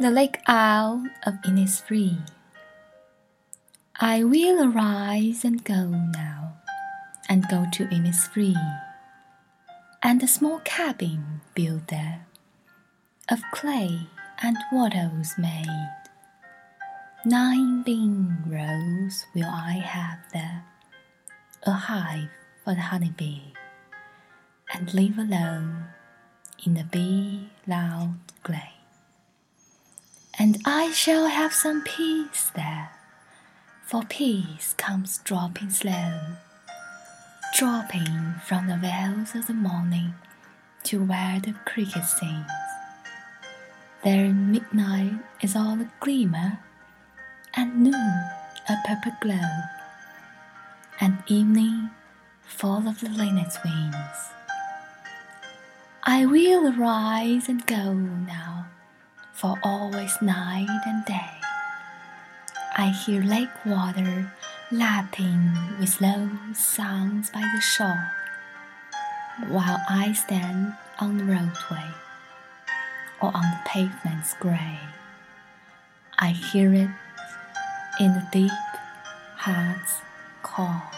The Lake Isle of Innisfree. I will arise and go now, and go to Innisfree, and a small cabin built there, of clay and wattles made. Nine bean rows will I have there, a hive for the honey bee, and live alone in the bee loud glade. And I shall have some peace there, for peace comes dropping slow, dropping from the veils of the morning to where the cricket sings. There midnight is all a glimmer, and noon a purple glow, and evening full of the linnet's wings. I will arise and go now for always night and day. I hear lake water lapping with low sounds by the shore, while I stand on the roadway or on the pavement's gray. I hear it in the deep heart's call.